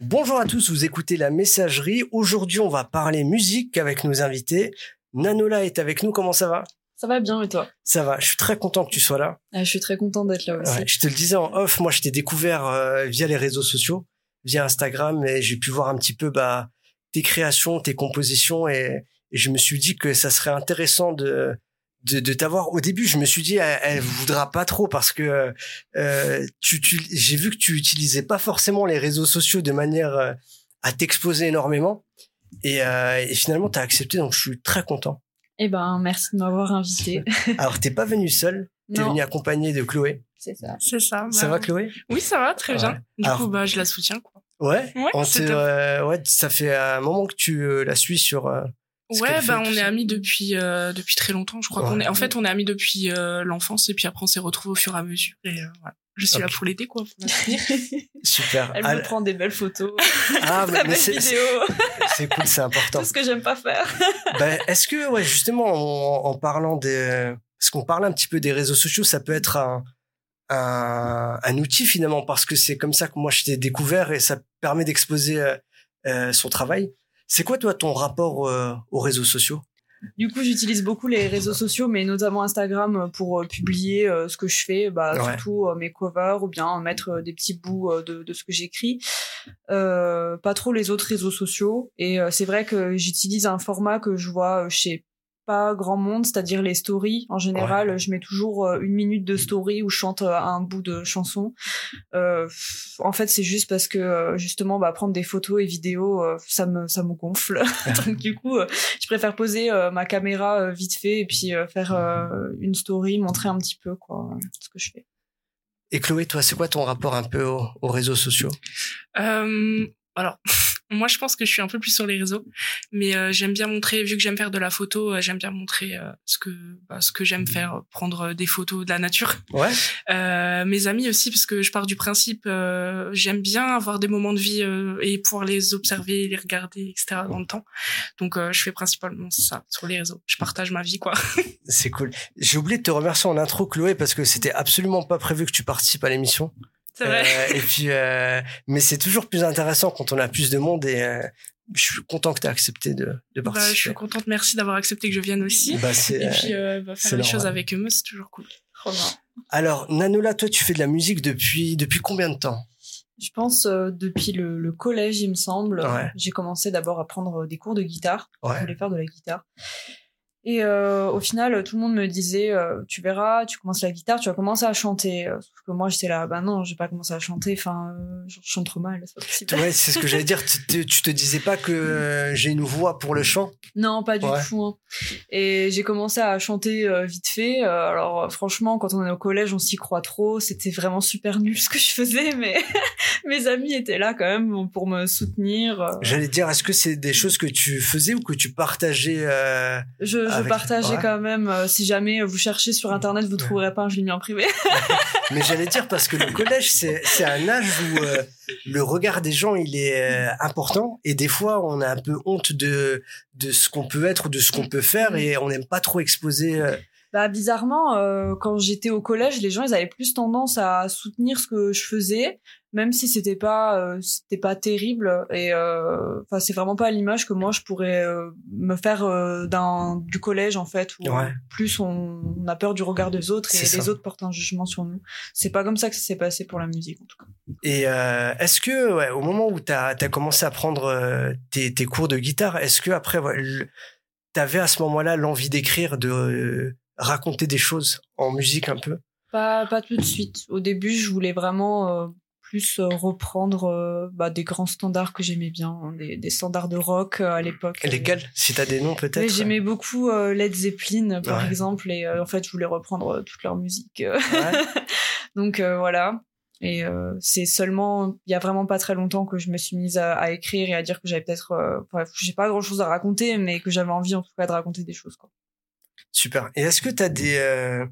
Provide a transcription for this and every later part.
Bonjour à tous, vous écoutez la messagerie. Aujourd'hui, on va parler musique avec nos invités. Nanola est avec nous, comment ça va? Ça va bien et toi? Ça va, je suis très content que tu sois là. Ah, Je suis très contente d'être là aussi. Ouais, je te le disais en off, moi je t'ai découvert euh, via les réseaux sociaux, via Instagram, et j'ai pu voir un petit peu bah, tes créations, tes compositions, et, et je me suis dit que ça serait intéressant de de, de t'avoir. Au début, je me suis dit, elle, elle voudra pas trop parce que euh, tu, tu, j'ai vu que tu utilisais pas forcément les réseaux sociaux de manière euh, à t'exposer énormément, et, euh, et finalement t'as accepté, donc je suis très content. Eh ben, merci de m'avoir invité. Alors t'es pas venu seul, t'es venu accompagné de Chloé. c'est ça. C'est ça. Ça bah, va Chloé? Oui, ça va, très Ouais. bien. Du Alors- coup, bah, je la soutiens, quoi. Ouais. Ouais, euh, ouais, ça fait un moment que tu euh, la suis sur. Ouais, bah, on est amis depuis, euh, depuis très longtemps. Je crois Ouais. qu'on est, en fait, on est amis depuis euh, l'enfance et puis après, on s'est retrouvés au fur et à mesure. Et euh, voilà. Je suis là pour l'aider, quoi. pour. Super. Elle me prend des belles photos, ah, mais, très mais belles c'est vidéos, c'est cool, c'est important. tout ce que j'aime pas faire. Ben, Est-ce que, ouais, justement, en, en parlant des, parce qu'on parle un petit peu des réseaux sociaux, ça peut être un, un, un outil finalement, parce que c'est comme ça que moi je t'ai découvert et ça permet d'exposer euh, euh, son travail. C'est quoi toi ton rapport euh, aux réseaux sociaux? Du coup, j'utilise beaucoup les réseaux sociaux, mais notamment Instagram pour euh, publier euh, ce que je fais, bah, Ouais. surtout euh, mes covers ou bien mettre euh, des petits bouts euh, de, de ce que j'écris. Euh, pas trop les autres réseaux sociaux. Et euh, c'est vrai que j'utilise un format que je vois euh, chez pas grand monde, c'est-à-dire les stories. En général, je mets toujours euh, une minute de story où je chante euh, un bout de chanson. Euh, en fait, c'est juste parce que euh, justement, bah, prendre des photos et vidéos, euh, ça me ça me gonfle. Donc du coup, euh, je préfère poser ma caméra vite fait et puis faire une story, montrer un petit peu quoi ce que je fais. Et Chloé, toi, c'est quoi ton rapport un peu aux, aux réseaux sociaux? Euh, alors, moi, je pense que je suis un peu plus sur les réseaux, mais euh, j'aime bien montrer, vu que j'aime faire de la photo, euh, j'aime bien montrer euh, ce que bah, ce que j'aime faire, euh, prendre des photos de la nature. Ouais. Euh, mes amis aussi, parce que je pars du principe, euh, j'aime bien avoir des moments de vie euh, et pouvoir les observer, les regarder, etc. dans le temps. Donc, euh, je fais principalement ça sur les réseaux. Je partage ma vie, quoi. C'est cool. J'ai oublié de te remercier en intro, Chloé, parce que c'était absolument pas prévu que tu participes à l'émission. Vrai. Euh, et puis, euh, mais c'est toujours plus intéressant quand on a plus de monde et euh, je suis content que tu aies accepté de, de Bah, je participer. suis contente. Merci d'avoir accepté que je vienne aussi. Bah, Et puis, euh, bah, faire les choses avec eux, c'est toujours cool. Trop bien. Alors, Nanola, toi, tu fais de la musique depuis depuis combien de temps? Je pense euh, depuis le, le collège, il me semble. Ouais. J'ai commencé d'abord à prendre des cours de guitare. Je voulais faire de la guitare. Et euh, au final, tout le monde me disait, euh, tu verras, tu commences la guitare, tu vas commencer à chanter. Euh, Sauf que moi, j'étais là, bah non, je vais pas commencer à chanter. Enfin, euh, je chante trop mal, c'est pas possible. Ouais, c'est ce que j'allais dire. Tu te, tu te disais pas que j'ai une voix pour le chant? Non, pas du Ouais. tout. hein. Et j'ai commencé à chanter vite fait. Alors franchement, quand on est au collège, on s'y croit trop. C'était vraiment super nul ce que je faisais, mais mes amis étaient là quand même pour me soutenir. J'allais dire, est-ce que c'est des choses que tu faisais ou que tu partageais Je, je Avec- ouais. quand même. euh, si jamais vous cherchez sur internet, vous trouverez pas. Je l'ai mis en privé. Mais j'allais dire parce que le collège, c'est c'est un âge où euh, le regard des gens, il est euh, important. Et des fois, on a un peu honte de, de ce qu'on peut être ou de ce qu'on peut faire et on n'aime pas trop exposer. Bah bizarrement, euh, quand j'étais au collège, les gens ils avaient plus tendance à soutenir ce que je faisais, même si c'était pas euh, c'était pas terrible. Et euh, enfin c'est vraiment pas l'image que moi je pourrais me faire d'un du collège en fait où Ouais. plus on, on a peur du regard des autres et les autres portent un jugement sur nous. C'est pas comme ça que ça s'est passé pour la musique en tout cas. Et est-ce que, ouais, au moment où tu as, commencé à prendre tes, tes cours de guitare, est-ce que après, tu avais à ce moment-là l'envie d'écrire, de raconter des choses en musique un peu? Pas, pas tout de suite. Au début, je voulais vraiment euh, plus euh, reprendre euh, bah, des grands standards que j'aimais bien, hein, des, des standards de rock euh, à l'époque. Lesquels Si tu as des noms Mais peut-être J'aimais beaucoup euh, Led Zeppelin, par Ouais. exemple, et euh, en fait, je voulais reprendre euh, toute leur musique. euh. Ouais. Donc euh, voilà. Et euh, c'est seulement il y a vraiment pas très longtemps que je me suis mise à, à écrire et à dire que j'avais peut-être, euh, j'ai pas grand chose à raconter, mais que j'avais envie en tout cas de raconter des choses. Quoi. Super. Et est-ce que tu as des, euh,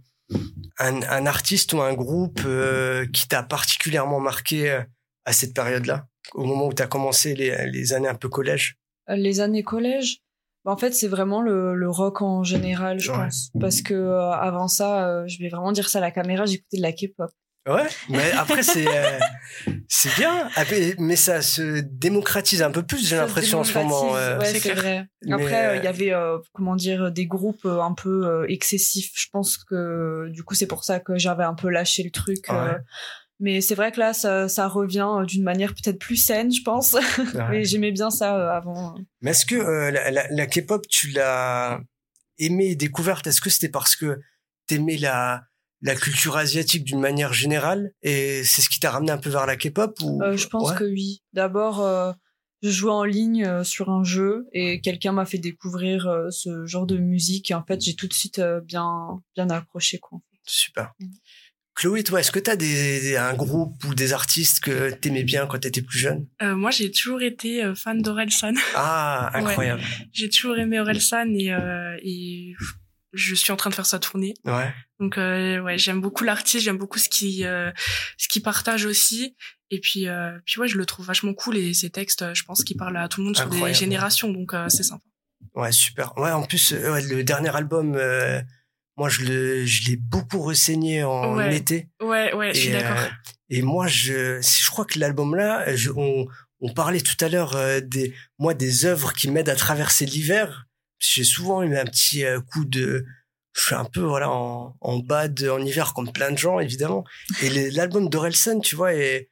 un, un artiste ou un groupe euh, qui t'a particulièrement marqué euh, à cette période-là, au moment où tu as commencé les, les années un peu collège? Les années collège, bah, en fait, c'est vraiment le, le rock en général, je Ouais. pense. Parce que euh, avant ça, je vais vraiment dire ça à la caméra, j'écoutais de la K-pop. Ouais, mais après c'est euh, c'est bien, mais ça se démocratise un peu plus, j'ai l'impression en ce moment. Euh, ouais, c'est vrai. Après, euh, il y avait comment dire des groupes un peu excessifs. Je pense que du coup c'est pour ça que j'avais un peu lâché le truc. mais c'est vrai que là, ça, ça revient d'une manière peut-être plus saine, je pense. mais j'aimais bien ça avant. Mais est-ce que la, la, la K-pop, tu l'as aimé et découverte? Est-ce que c'était parce que t'aimais la la culture asiatique d'une manière générale et c'est ce qui t'a ramené un peu vers la K-pop ou euh, je pense que oui. D'abord euh, je jouais en ligne euh, sur un jeu et quelqu'un m'a fait découvrir ce genre de musique et en fait j'ai tout de suite bien bien accroché quoi super. Mm. Chloé, toi, est-ce que tu as des, un groupe ou des artistes que t'aimais bien quand tu étais plus jeune? Moi, j'ai toujours été fan d'Orelsan. Ah, incroyable. J'ai toujours aimé Orelsan et, et je suis en train de faire ça tourner. Ouais. Donc euh, ouais, j'aime beaucoup l'artiste, j'aime beaucoup ce qui euh, ce qui partage aussi. Et puis euh, puis ouais, je le trouve vachement cool et ses textes, je pense qu'il parle à tout le monde sur des générations, donc c'est sympa. Ouais, super. Ouais, en plus le dernier album, moi je le je l'ai beaucoup renseigné en été. Ouais, ouais, je suis d'accord. et moi je je crois que l'album là, on on parlait tout à l'heure des moi des œuvres qui m'aident à traverser l'hiver j'ai souvent eu un petit euh, coup de je suis un peu voilà en, en bad en hiver comme plein de gens évidemment et l'album d'Orelsan tu vois et,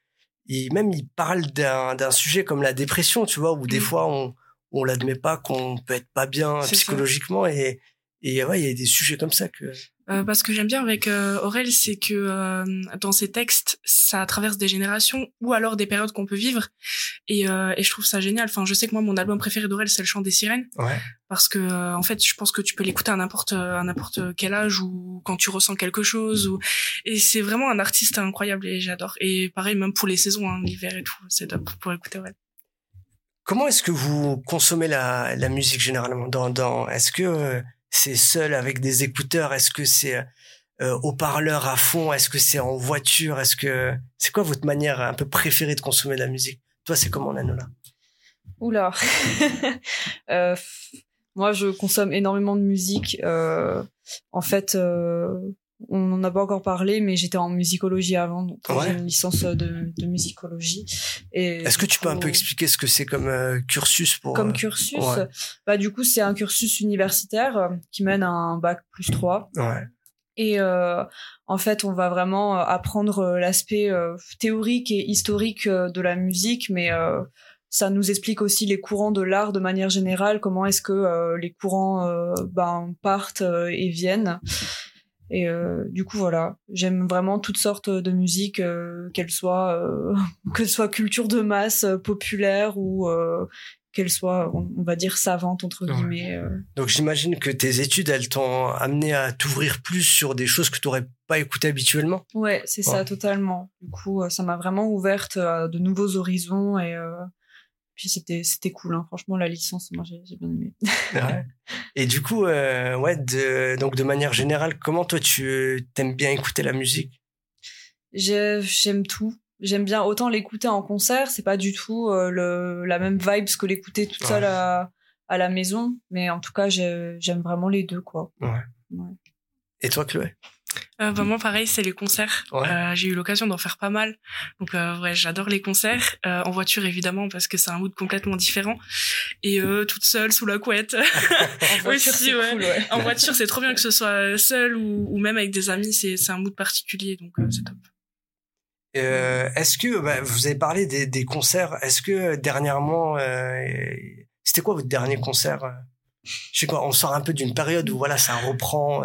même il parle d'un sujet comme la dépression tu vois où des mm. fois on on l'admet pas qu'on peut être pas bien psychologiquement et et ouais il y a des sujets comme ça que euh, parce que j'aime bien avec euh, Aurel, c'est que euh, dans ses textes, ça traverse des générations ou alors des périodes qu'on peut vivre, et, euh, et je trouve ça génial. Enfin, je sais que moi, mon album préféré d'Aurel, c'est le Chant des sirènes, ouais. parce que en fait, je pense que tu peux l'écouter à n'importe à n'importe quel âge ou quand tu ressens quelque chose, ou et c'est vraiment un artiste incroyable et j'adore. Et pareil, même pour les saisons, hein, l'hiver et tout, c'est top pour écouter Aurel. Comment est-ce que vous consommez la, la musique généralement dans, dans Est-ce que c'est seul avec des écouteurs? Est-ce que c'est euh, haut-parleur à fond? Est-ce que c'est en voiture? Est-ce que c'est quoi votre manière un peu préférée de consommer de la musique? Toi, c'est comment, Nanola? Oula. euh, moi, je consomme énormément de musique. Euh, en fait, euh, on n'en a pas encore parlé, mais j'étais en musicologie avant, donc j'ai une licence de, de musicologie. Est-ce que tu peux un peu expliquer ce que c'est comme euh, cursus pour Comme euh, cursus, bah du coup c'est un cursus universitaire euh, qui mène à un bac plus 3. Ouais. Et en fait, on va vraiment apprendre l'aspect théorique et historique de la musique, mais ça nous explique aussi les courants de l'art de manière générale, comment est-ce que les courants ben, partent et viennent. Et euh, du coup voilà, j'aime vraiment toutes sortes de musique, euh, qu'elles soient euh, que ce soit culture de masse, euh, populaire ou euh, qu'elle soit, on, va dire, savante entre guillemets. Donc j'imagine que tes études, elles t'ont amené à t'ouvrir plus sur des choses que tu n'aurais pas écoutées habituellement? Ouais, c'est ça, totalement. Du coup, ça m'a vraiment ouverte à de nouveaux horizons et puis c'était c'était cool hein. franchement la licence moi j'ai bien aimé. Ouais. et du coup euh, ouais de, donc de manière générale comment toi tu t'aimes bien écouter la musique? J'aime tout. J'aime bien autant l'écouter en concert c'est pas du tout euh, le la même vibe que l'écouter toute seule à, à la maison. Mais en tout cas j'aime vraiment les deux quoi. Ouais. et toi Chloé? Euh, bah, moi, pareil, c'est les concerts. Euh, j'ai eu l'occasion d'en faire pas mal. Donc, euh, ouais, j'adore les concerts. Euh, en voiture, évidemment, parce que c'est un mood complètement différent. Et euh, toute seule, sous la couette. en voiture, c'est ouais. Cool, ouais. En voiture, c'est trop bien que ce soit seul ou, ou même avec des amis. C'est, c'est un mood particulier, donc euh, c'est top. Euh, est-ce que bah, vous avez parlé des, des concerts Est-ce que dernièrement, c'était quoi votre dernier concert? Je sais quoi, on sort un peu d'une période où voilà, ça reprend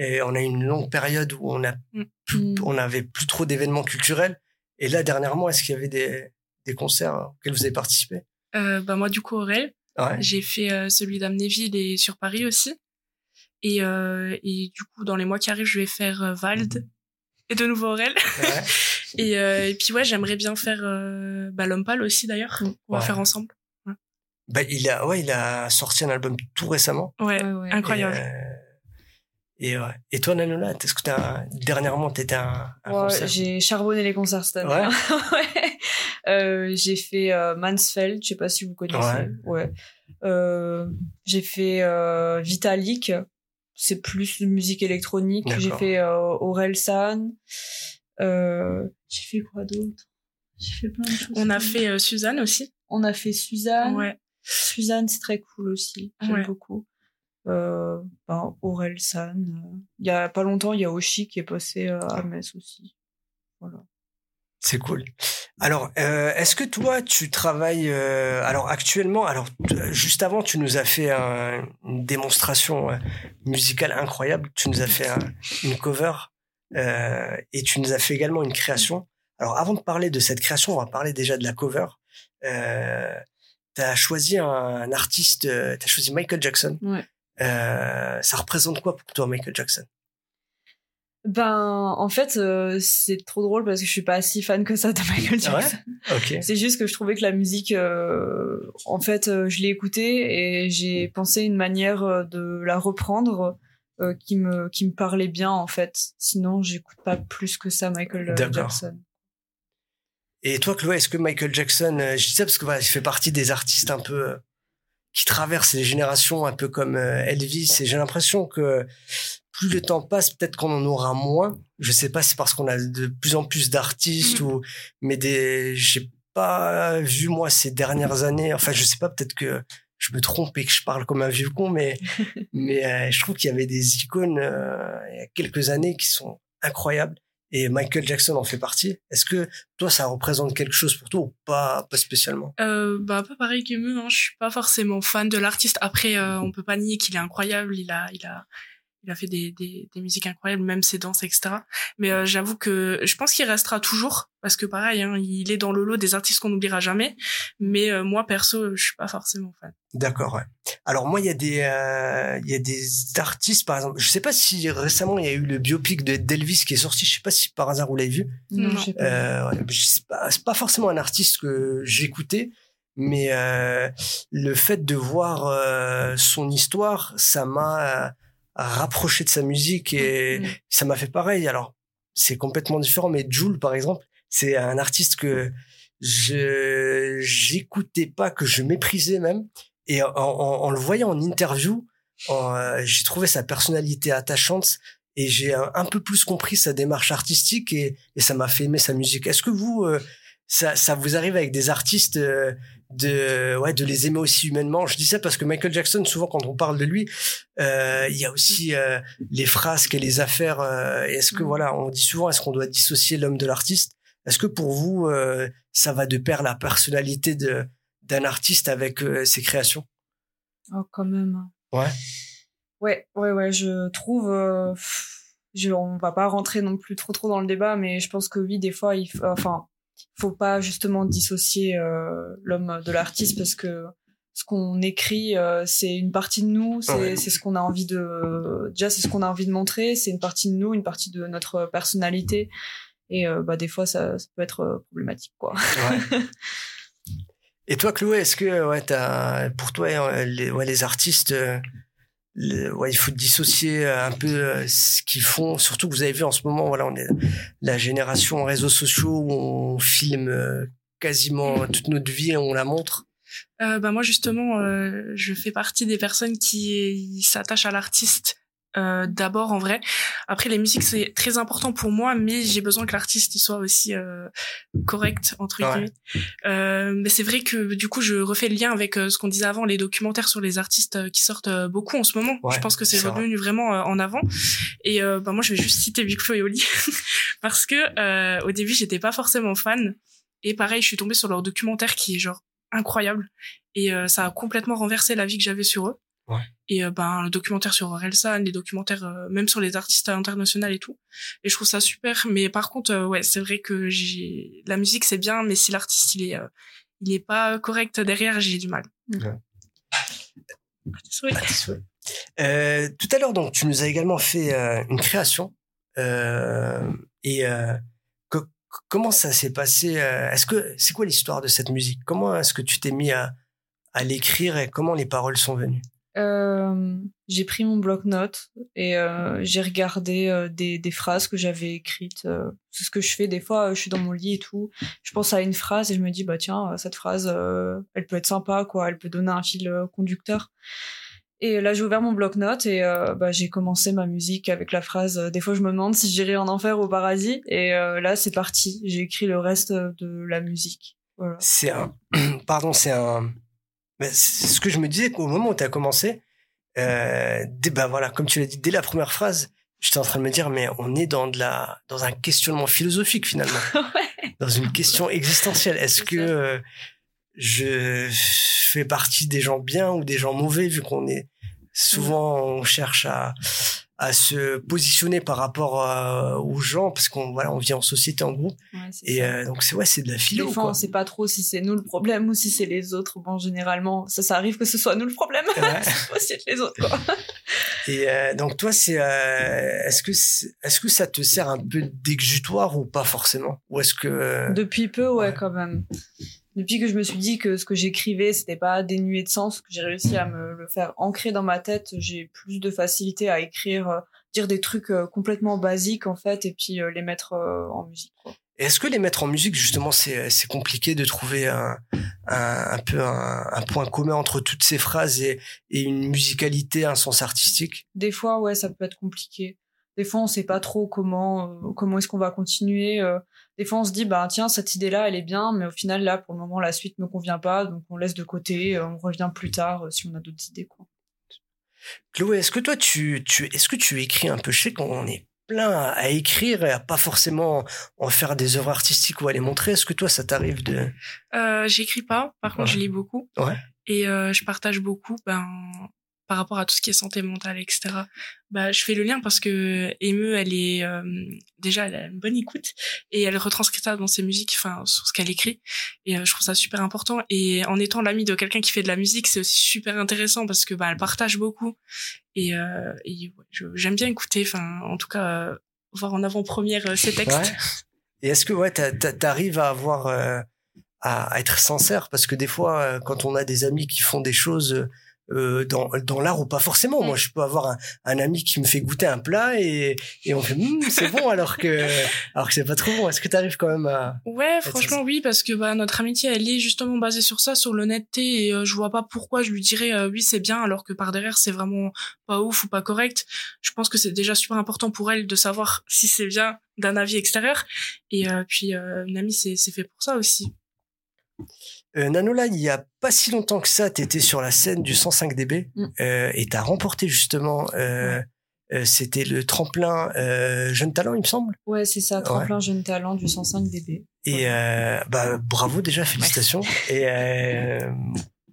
et on a une longue période où on a mm. plus, on avait plus trop d'événements culturels. Et là, dernièrement, est-ce qu'il y avait des, des concerts auxquels vous avez participé? Euh, bah moi, du coup, Aurel, ouais. j'ai fait euh, celui d'Amnéville et sur Paris aussi. Et, euh, et du coup, dans les mois qui arrivent, je vais faire euh, Vald et de nouveau Aurel. Ouais. et, euh, et puis ouais, j'aimerais bien faire euh, bah, L'Homme Pâle aussi d'ailleurs. On va faire ensemble. Bah, il a, ouais, il a sorti un album tout récemment. Ouais, incroyable. Et, ouais. et toi, Nanola, est-ce que t'as, dernièrement, t'étais un, un ouais, concert? J'ai charbonné les concerts cette année. Ouais? ouais. Euh, j'ai fait euh, Mansfeld, je sais pas si vous connaissez. Ouais. ouais. Euh, j'ai fait euh, Vitalik, c'est plus de musique électronique. J'ai fait euh, Aurel San. Euh, j'ai fait quoi d'autre? J'ai fait plein de choses. On a fait euh, Suzanne aussi. On a fait Suzanne. Ouais. Suzanne, c'est très cool aussi. J'aime Ouais. beaucoup. Euh, ben, Aurel San. euh, Il y a pas longtemps, il y a Oshi qui est passé euh, à Metz aussi. Voilà. C'est cool. Alors, euh, est-ce que toi, tu travailles euh, alors actuellement Alors, juste avant, tu nous as fait un- une démonstration musicale incroyable. Tu nous as fait un- une cover euh, et tu nous as fait également une création. Alors, avant de parler de cette création, on va parler déjà de la cover. Euh, tu as choisi un, un artiste. tu as choisi Michael Jackson. Ouais. Euh, ça représente quoi pour toi, Michael Jackson? Ben, en fait, euh, c'est trop drôle parce que je suis pas si fan que ça de Michael Ah ouais? Jackson. Ok. C'est juste que je trouvais que la musique, euh, en fait, euh, je l'ai écoutée et j'ai pensé une manière de la reprendre qui me qui me parlait bien en fait. Sinon, j'écoute pas plus que ça Michael D'accord. Jackson. Et toi, Chloé, est-ce que Michael Jackson, je dis ça parce que voilà, il fait partie des artistes un peu qui traversent les générations, un peu comme euh, Elvis. Et j'ai l'impression que plus le temps passe, peut-être qu'on en aura moins. Je sais pas, si c'est parce qu'on a de plus en plus d'artistes ou, mais des, j'ai pas vu moi ces dernières années. Enfin, je sais pas, peut-être que je me trompe et que je parle comme un vieux con, mais mais euh, je trouve qu'il y avait des icônes euh, il y a quelques années qui sont incroyables. Et Michael Jackson en fait partie. Est-ce que toi, ça représente quelque chose pour toi ou pas, pas spécialement? Euh, bah peu pareil qu'Emu, hein. je suis pas forcément fan de l'artiste. Après, euh, on peut pas nier qu'il est incroyable. Il a, il a, il a fait des, des, des musiques incroyables, même ses danses, etc. Mais euh, j'avoue que je pense qu'il restera toujours parce que pareil, hein, il est dans le lot des artistes qu'on n'oubliera jamais. Mais euh, moi perso, je suis pas forcément fan. D'accord, ouais. Alors moi, il y a des, euh, il y a des artistes, par exemple. Je sais pas si récemment il y a eu le biopic de d'Elvis qui est sorti. Je sais pas si par hasard vous l'avez vu. Non, Non. je sais pas. Euh, sais pas, c'est pas forcément un artiste que j'écoutais, mais euh, le fait de voir euh, son histoire, ça m'a euh, rapproché de sa musique et Mm. ça m'a fait pareil. Alors c'est complètement différent, mais Jules, par exemple, c'est un artiste que je j'écoutais pas, que je méprisais même, et en, en- en le voyant en interview, euh, j'ai trouvé sa personnalité attachante et j'ai un, un peu plus compris sa démarche artistique et, et ça m'a fait aimer sa musique. Est-ce que vous, euh, ça, ça vous arrive avec des artistes euh, de, ouais, de les aimer aussi humainement Je dis ça parce que Michael Jackson, souvent quand on parle de lui, euh, il y a aussi euh, les frasques et les affaires. euh, Est-ce que Mhm. voilà, on dit souvent, est-ce qu'on doit dissocier l'homme de l'artiste? Est-ce que pour vous, ça va de pair la personnalité de d'un artiste avec ses créations? Oh, quand même. Ouais. Ouais, ouais, ouais, je trouve. je, on va pas rentrer non plus trop trop dans le débat, mais je pense que oui, des fois, il faut, enfin, faut pas justement dissocier euh, l'homme de l'artiste parce que ce qu'on écrit, euh, c'est une partie de nous, c'est Ouais. ce qu'on a envie de. Déjà, c'est ce qu'on a envie de montrer, c'est une partie de nous, une partie de notre personnalité, et euh, bah des fois, ça, ça peut être problématique, quoi. Ouais. Et toi, Chloé, est-ce que ouais, t'as, pour toi, les, ouais, les artistes, il faut dissocier euh, un peu euh, ce qu'ils font. Surtout que vous avez vu en ce moment, voilà, on est la génération réseaux sociaux où on filme euh, quasiment toute notre vie et on la montre. Euh, bah moi justement, je fais partie des personnes qui s'attachent à l'artiste euh, d'abord en vrai. Après les musiques c'est très important pour moi, mais j'ai besoin que l'artiste il soit aussi euh, correct entre Ouais. guillemets. Euh, mais c'est vrai que du coup je refais le lien avec euh, ce qu'on disait avant, les documentaires sur les artistes euh, qui sortent euh, beaucoup en ce moment. Ouais, je pense que c'est revenu vraiment en avant. Et bah moi je vais juste citer Big Flo et Oli parce que euh, au début j'étais pas forcément fan. Et pareil, je suis tombée sur leur documentaire qui est genre incroyable et euh, ça a complètement renversé la vie que j'avais sur eux. Ouais. Et euh, ben le documentaire sur Orelsan, les documentaires euh, même sur les artistes internationaux et tout. Et je trouve ça super. Mais par contre, euh, ouais, c'est vrai que j'ai la musique c'est bien, mais si l'artiste il est euh, il est pas correct derrière, j'ai du mal. Ouais. Euh, tout à l'heure, donc, tu nous as également fait euh, une création. Euh, et euh, co- comment ça s'est passé Est-ce que c'est quoi l'histoire de cette musique? Comment est-ce que tu t'es mis à, à l'écrire et comment les paroles sont venues? Euh, j'ai pris mon bloc-notes et euh, j'ai regardé euh, des, phrases que j'avais écrites. c'est ce que je fais des fois. Je suis dans mon lit et tout. Je pense à une phrase et je me dis bah tiens cette phrase, elle peut être sympa quoi. Elle peut donner un fil conducteur. Et là, j'ai ouvert mon bloc-notes et bah, j'ai commencé ma musique avec la phrase Des fois, je me demande si j'irai en enfer ou au paradis. Et là, c'est parti. J'ai écrit le reste de la musique. C'est un. Pardon, c'est un. C'est ce que je me disais qu'au moment où tu as commencé, euh, dès, bah voilà, comme tu l'as dit, dès la première phrase, j'étais en train de me dire, mais on est dans de la, dans un questionnement philosophique finalement, ouais. dans une question existentielle. Est-ce que euh, je fais partie des gens bien ou des gens mauvais, vu qu'on est souvent on cherche à à se positionner par rapport euh, aux gens parce qu'on voilà on vit en société en groupe Ouais, et euh, donc c'est ouais c'est de la philo Des fois, quoi. on sait pas trop si c'est nous le problème ou si c'est les autres. Bon, généralement, ça, ça arrive que ce soit nous le problème. Ouais. Aussi être les autres, quoi. Et euh, donc toi, c'est est-ce que est-ce que ça te sert un peu d'exutoire ou pas forcément? Ou est-ce que Depuis peu, ouais, Ouais. quand même. Depuis que je me suis dit que ce que j'écrivais, c'était pas dénué de sens, que j'ai réussi à me le faire ancrer dans ma tête, j'ai plus de facilité à écrire, euh, dire des trucs euh, complètement basiques, en fait, et puis euh, les mettre en musique, quoi. est-ce que les mettre en musique justement c'est c'est compliqué de trouver un un, un peu un, un point commun entre toutes ces phrases et, et une musicalité, un sens artistique? Des fois, ouais, ça peut être compliqué. Des fois, on sait pas trop comment, euh, comment est-ce qu'on va continuer. euh. Des fois, on se dit, bah, tiens, cette idée-là, elle est bien, mais au final, là, pour le moment, la suite me convient pas, donc on laisse de côté, euh, on revient plus tard euh, si on a d'autres idées, quoi. Chloé, est-ce que toi tu tu est-ce que tu écris un peu? Je sais qu'on est plein à, à écrire et à pas forcément en faire des œuvres artistiques ou à les montrer. Est-ce que toi ça t'arrive de? Euh, j'écris pas, par contre je lis beaucoup. Ouais. Et euh, je partage beaucoup ben, par rapport à tout ce qui est santé mentale, etc. Bah, je fais le lien parce que Eme, elle est euh, déjà elle a une bonne écoute et elle retranscrit ça dans ses musiques, enfin sur ce qu'elle écrit. Et euh, je trouve ça super important. Et en étant l'ami de quelqu'un qui fait de la musique, c'est aussi super intéressant parce que bah, elle partage beaucoup. Et, euh, j'aime bien écouter, enfin en tout cas voir en avant-première ses textes. Et est-ce que ouais, t'a- t'a- t'arrives à avoir à, être sincère? Parce que des fois, quand on a des amis qui font des choses euh, dans dans l'art ou pas forcément, Mm. moi je peux avoir un, un ami qui me fait goûter un plat et et on fait Hum, c'est bon alors que alors que c'est pas trop bon. Est-ce que t'arrives quand même à Ouais, franchement oui, parce que bah notre amitié elle est justement basée sur ça, sur l'honnêteté et euh, je vois pas pourquoi je lui dirais euh, oui c'est bien alors que par derrière c'est vraiment pas ouf ou pas correct. Je pense que c'est déjà super important pour elle de savoir si c'est bien d'un avis extérieur et euh, puis euh, une amie c'est c'est fait pour ça aussi. Euh, Nanola, il y a pas si longtemps que ça, tu étais sur la scène du 105 dB Mm. euh, et tu as remporté justement, euh, euh, c'était le tremplin euh, Jeune Talent, il me semble. Ouais, c'est ça, tremplin jeune talent du 105 dB. Et euh, bah, bravo déjà, félicitations. Et euh,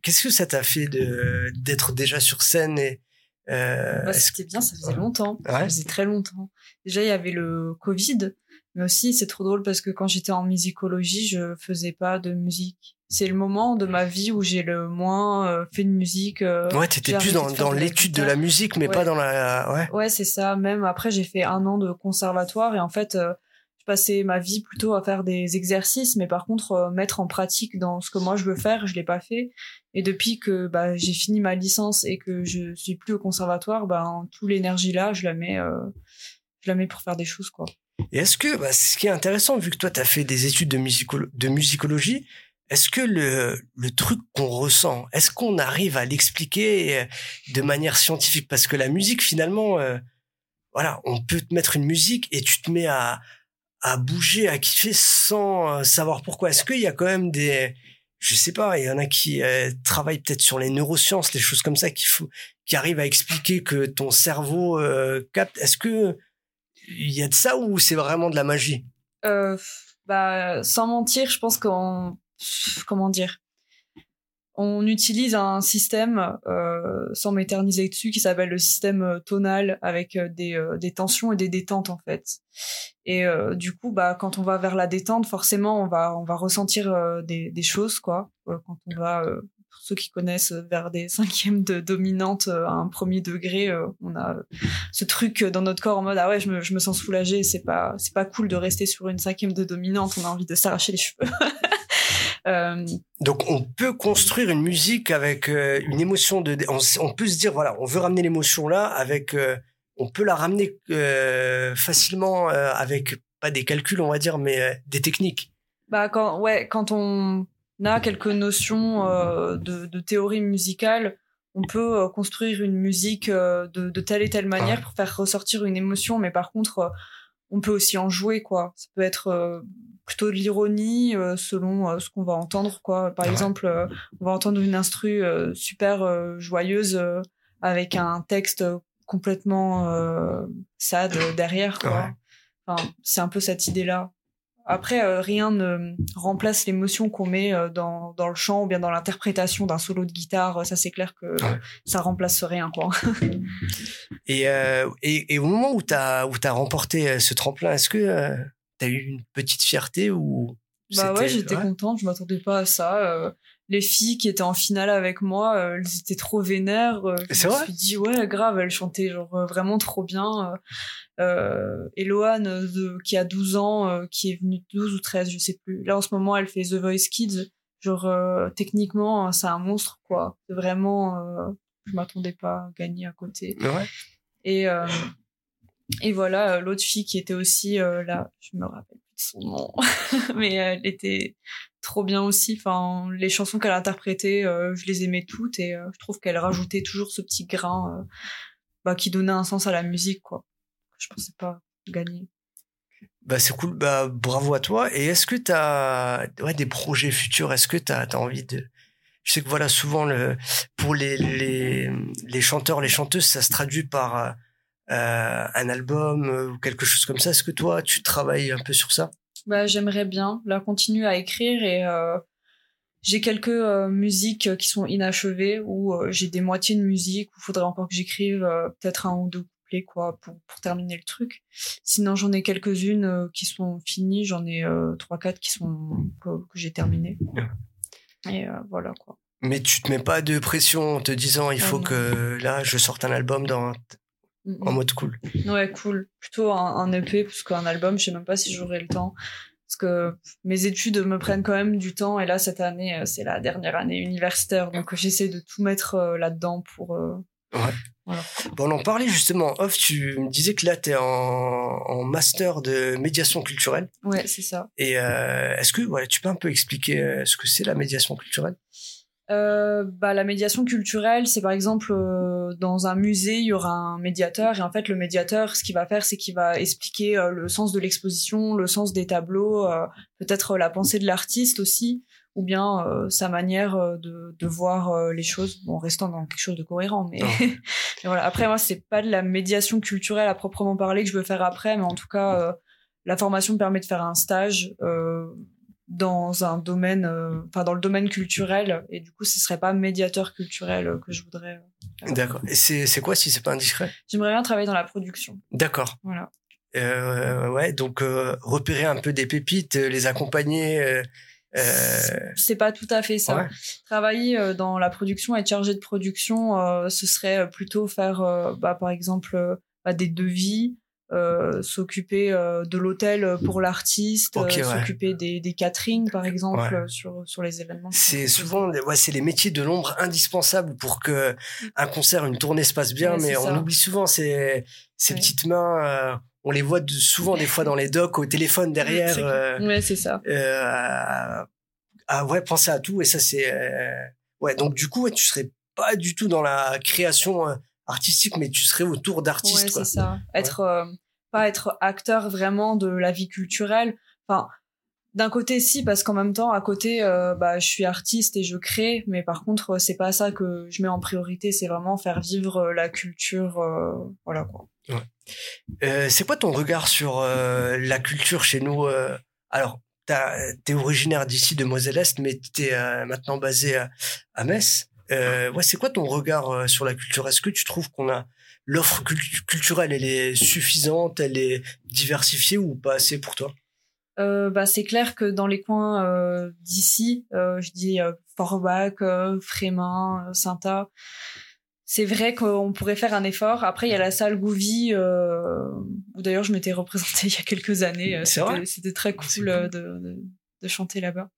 qu'est-ce que ça t'a fait de d'être déjà sur scène et euh, Bah, est-ce- c'était bien, ça faisait longtemps. Ouais. Ça faisait très longtemps. Déjà, il y avait le Covid, mais aussi, c'est trop drôle parce que quand j'étais en musicologie, je faisais pas de musique. C'est le moment de ma vie où j'ai le moins euh, fait de musique. euh, Ouais, t'étais plus dans, dans l'étude de la musique, mais Ouais. pas dans la. Ouais. Ouais, c'est ça. Même après, j'ai fait un an de conservatoire et en fait, euh, je passais ma vie plutôt à faire des exercices, mais par contre, euh, mettre en pratique dans ce que moi je veux faire, je l'ai pas fait. Et depuis que bah, j'ai fini ma licence et que je suis plus au conservatoire, ben toute l'énergie là, je la mets, je la mets pour faire des choses quoi. Et est-ce que, bah, ce qui est intéressant, vu que toi, tu as fait des études de, de musicologie, est-ce que le, le truc qu'on ressent, est-ce qu'on arrive à l'expliquer euh, de manière scientifique? Parce que la musique, finalement, euh, voilà, on peut te mettre une musique et tu te mets à, à bouger, à kiffer sans euh, savoir pourquoi. Est-ce qu'il y a quand même des... Je sais pas, il y en a qui euh, travaillent peut-être sur les neurosciences, les choses comme ça, faut, qui arrivent à expliquer que ton cerveau capte? Est-ce que il y a de ça ou c'est vraiment de la magie? Euh, bah, sans mentir, je pense qu'on, comment dire, on utilise un système, euh, sans m'éterniser dessus, qui s'appelle le système euh, tonal avec des, des tensions et des détentes en fait. Et du coup, bah, quand on va vers la détente, forcément, on va, on va ressentir des, des choses quoi. Quand on va, pour ceux qui connaissent, euh, vers des cinquièmes de dominante euh, à un premier degré, euh, on a ce truc dans notre corps en mode ah ouais, je me, je me sens soulagée. C'est pas, c'est pas cool de rester sur une cinquième de dominante. On a envie de s'arracher les cheveux. Euh, Donc on peut construire une musique avec euh, une émotion de on, peut se dire voilà, on veut ramener l'émotion là avec euh, on peut la ramener facilement avec pas des calculs on va dire mais des techniques. Bah quand ouais, quand on a quelques notions euh, de, de théorie musicale, on peut euh, construire une musique euh, de, de, telle et telle manière pour faire ressortir une émotion, mais par contre, on peut aussi en jouer, quoi. Ça peut être plutôt de l'ironie selon ce qu'on va entendre, quoi. Par exemple, on va entendre une instru super joyeuse avec un texte complètement sad derrière, quoi. Enfin, c'est un peu cette idée-là. Après, euh, rien ne remplace l'émotion qu'on met euh, dans, dans le chant ou bien dans l'interprétation d'un solo de guitare. Ça, c'est clair que ça remplace rien, quoi. et, euh, et, et, au moment où tu as, as remporté ce tremplin, est-ce que tu as eu une petite fierté ou Bah ouais, j'étais contente. Je m'attendais pas à ça les filles qui étaient en finale avec moi, elles étaient trop vénères. je me suis dit ouais, grave, elles chantaient genre vraiment trop bien euh, Eloane qui a 12 ans, euh, qui est venue 12 ou 13, je sais plus. Là en ce moment, elle fait The Voice Kids. Genre euh, techniquement, c'est un monstre quoi. Vraiment, euh, je m'attendais pas à gagner à côté. Ouais. Et euh, et voilà, l'autre fille qui était aussi là, je me rappelle son nom, mais elle était trop bien aussi. Enfin, les chansons qu'elle interprétait, je les aimais toutes et je trouve qu'elle rajoutait toujours ce petit grain bah, qui donnait un sens à la musique quoi je pensais pas gagner. Bah c'est cool, bah bravo à toi. Et est-ce que tu as ouais, des projets futurs? Est-ce que tu as, envie de... Je sais que voilà, souvent le, pour les, les, les chanteurs, les chanteuses, ça se traduit par euh, un album euh, ou quelque chose comme ça. Est-ce que toi, tu travailles un peu sur ça? Bah, J'aimerais bien là continuer à écrire et euh, j'ai quelques euh, musiques qui sont inachevées ou j'ai des moitiés de musique où il faudrait encore que j'écrive peut-être un ou deux quoi pour, pour terminer le truc. Sinon j'en ai quelques-unes euh, qui sont finies, j'en ai euh, trois quatre qui sont que, j'ai terminées. Et euh, voilà quoi. Mais tu te mets pas de pression en te disant il faut que là je sorte un album dans en mode cool. Ouais, cool. Plutôt un, un EP parce qu'un album, je sais même pas si j'aurai le temps parce que mes études me prennent quand même du temps et là cette année c'est la dernière année universitaire donc j'essaie de tout mettre là-dedans pour ouais. Bon, on en parlait justement off, tu me disais que là, tu es en, master de médiation culturelle. Ouais, c'est ça. Et euh, est-ce que voilà, tu peux un peu expliquer euh, ce que c'est la médiation culturelle? Euh, bah, la médiation culturelle, c'est par exemple dans un musée, il y aura un médiateur et en fait le médiateur, ce qu'il va faire, c'est qu'il va expliquer le sens de l'exposition, le sens des tableaux, peut-être la pensée de l'artiste aussi ou bien euh, sa manière euh, de, de voir euh, les choses, bon, en restant dans quelque chose de cohérent. Mais, voilà. Après, moi, c'est pas de la médiation culturelle à proprement parler que je veux faire après, mais en tout cas, la formation me permet de faire un stage dans un domaine, enfin dans le domaine culturel, et du coup, ce serait pas médiateur culturel que je voudrais. D'accord. Et c'est quoi si c'est pas indiscret? J'aimerais bien travailler dans la production. D'accord. Voilà. Euh, ouais, donc repérer un peu des pépites, les accompagner, euh, c'est pas tout à fait ça. Travailler euh, dans la production, être chargé de production, euh, ce serait plutôt faire, bah, par exemple, bah, des devis, s'occuper de l'hôtel pour l'artiste, s'occuper des, des catering par exemple sur sur les événements. C'est souvent ouais, c'est les métiers de l'ombre indispensables pour que un concert, une tournée se passe bien, mais on oublie souvent ces ces petites mains on les voit souvent des fois dans les docs au téléphone derrière. Euh, ouais, c'est ça. Euh, à, ouais, penser à tout et ça c'est euh, ouais. Donc du coup, tu serais pas du tout dans la création euh, artistique, mais tu serais autour d'artistes. Ouais, c'est ça. Être pas être acteur vraiment de la vie culturelle. Enfin, d'un côté si parce qu'en même temps à côté bah je suis artiste et je crée mais par contre c'est pas ça que je mets en priorité c'est vraiment faire vivre la culture voilà quoi ouais. Euh, c'est quoi ton regard sur euh, la culture chez nous euh, Alors, t'es originaire d'ici, de Moselle-Est, mais t'es maintenant basé à, Metz. Ouais, c'est quoi ton regard sur la culture? Est-ce que tu trouves qu'on a l'offre culturelle, elle est suffisante, elle est diversifiée ou pas assez pour toi? Bah, c'est clair que dans les coins d'ici, je dis Forbach, Frémin, Saint-A, c'est vrai qu'on pourrait faire un effort. Après, il y a la salle Gouvy, euh, où d'ailleurs je m'étais représentée il y a quelques années. C'était très cool, euh, De, de, chanter là-bas.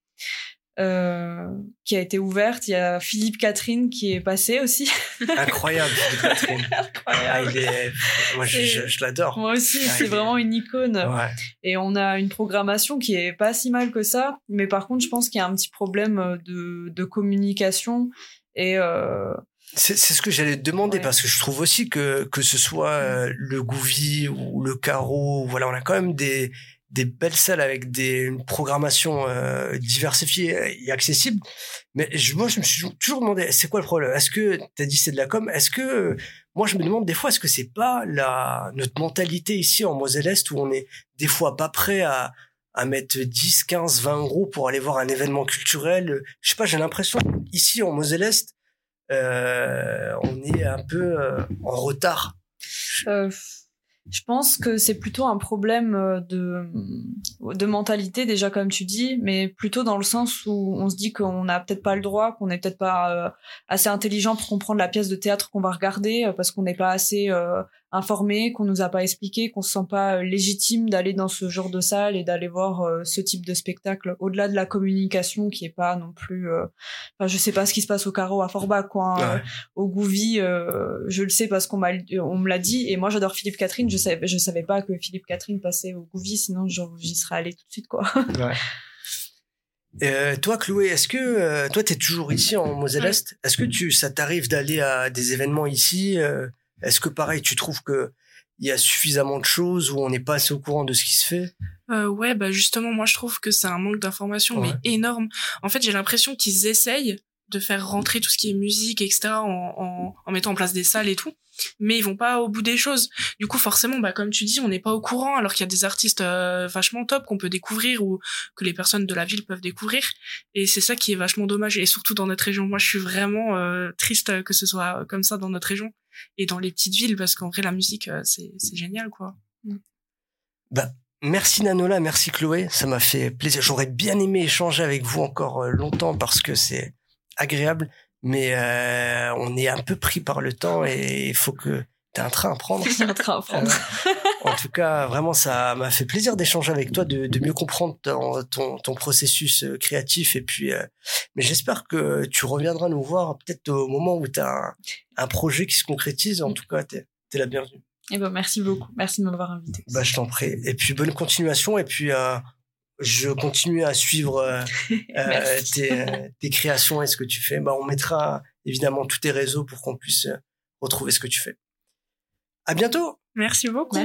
Euh, qui a été ouverte. Il y a Philippe Catherine qui est passé aussi. Incroyable, Philippe Catherine. Ah, il est... Moi, je, je, je l'adore. Moi aussi, Ah, c'est est- vraiment une icône. Ouais. Et on a une programmation qui est pas si mal que ça. Mais par contre, je pense qu'il y a un petit problème euh, de, de communication. Et euh, C'est ce que j'allais te demander Ouais. parce que je trouve aussi que que ce soit euh, le Gouvi ou le Carreau, voilà, on a quand même des des belles salles avec des une programmation euh, diversifiée et accessible. Mais je, moi, je me suis toujours demandé, c'est quoi le problème? Est-ce que t'as dit c'est de la com Est-ce que moi, je me demande des fois, est-ce que c'est pas la notre mentalité ici en Moselle-Est où on est des fois pas prêt à à mettre 10, 15, 20 euros pour aller voir un événement culturel? Je sais pas, j'ai l'impression ici en Moselle-Est, euh, on est un peu euh, en retard. euh, je pense que c'est plutôt un problème euh, de, de mentalité, déjà comme tu dis, mais plutôt dans le sens où on se dit qu'on n'a peut-être pas le droit, qu'on n'est peut-être pas euh, assez intelligent pour comprendre la pièce de théâtre qu'on va regarder, euh, parce qu'on n'est pas assez euh, informé, qu'on nous a pas expliqué, qu'on se sent pas euh, légitime d'aller dans ce genre de salle et d'aller voir euh, ce type de spectacle, au-delà de la communication qui est pas non plus... euh, Enfin, je sais pas ce qui se passe au carreau à Forbach, quoi. hein. Ouais. Au Gouvy, euh, je le sais parce qu'on m'a, on me l'a dit. Et moi, j'adore Philippe Catherine. Je savais, je savais pas que Philippe Catherine passait au Gouvy, sinon j'y serais allée tout de suite, quoi. Euh, toi, Chloé, est-ce que euh, toi, t'es toujours ici en Moselle-Est? Est-ce que tu, ça t'arrive d'aller à des événements ici euh, Est-ce que pareil, tu trouves que il y a suffisamment de choses où on n'est pas assez au courant de ce qui se fait? Euh, ouais, bah justement, moi je trouve que c'est un manque d'information Ouais. mais énorme. En fait, j'ai l'impression qu'ils essayent de faire rentrer tout ce qui est musique, etc., en, en, en mettant en place des salles et tout, mais ils vont pas au bout des choses. Du coup, forcément, bah comme tu dis, on n'est pas au courant, alors qu'il y a des artistes euh, vachement top qu'on peut découvrir ou que les personnes de la ville peuvent découvrir. Et c'est ça qui est vachement dommage, et surtout dans notre région. Moi, je suis vraiment euh, triste que ce soit comme ça dans notre région et dans les petites villes, parce qu'en vrai, la musique, euh, c'est c'est génial, quoi. Merci Nanola, merci Chloé, ça m'a fait plaisir. J'aurais bien aimé échanger avec vous encore euh, longtemps parce que c'est agréable, mais euh, on est un peu pris par le temps et il faut que t'aies un train à prendre. En train de prendre. En tout cas, vraiment, ça m'a fait plaisir d'échanger avec toi, de, de mieux comprendre ton, ton, ton processus euh, créatif. Et puis, euh, mais j'espère que tu reviendras nous voir peut-être au moment où tu as un, un projet qui se concrétise. En tout cas, t'es es la bienvenue. Eh ben, merci beaucoup. Merci de m'avoir invité. Bah, je t'en prie. Et puis, bonne continuation. Et puis, euh, je continue à suivre euh, euh, tes, euh, tes créations et ce que tu fais. Bah, on mettra évidemment tous tes réseaux pour qu'on puisse retrouver ce que tu fais. À bientôt. Merci beaucoup.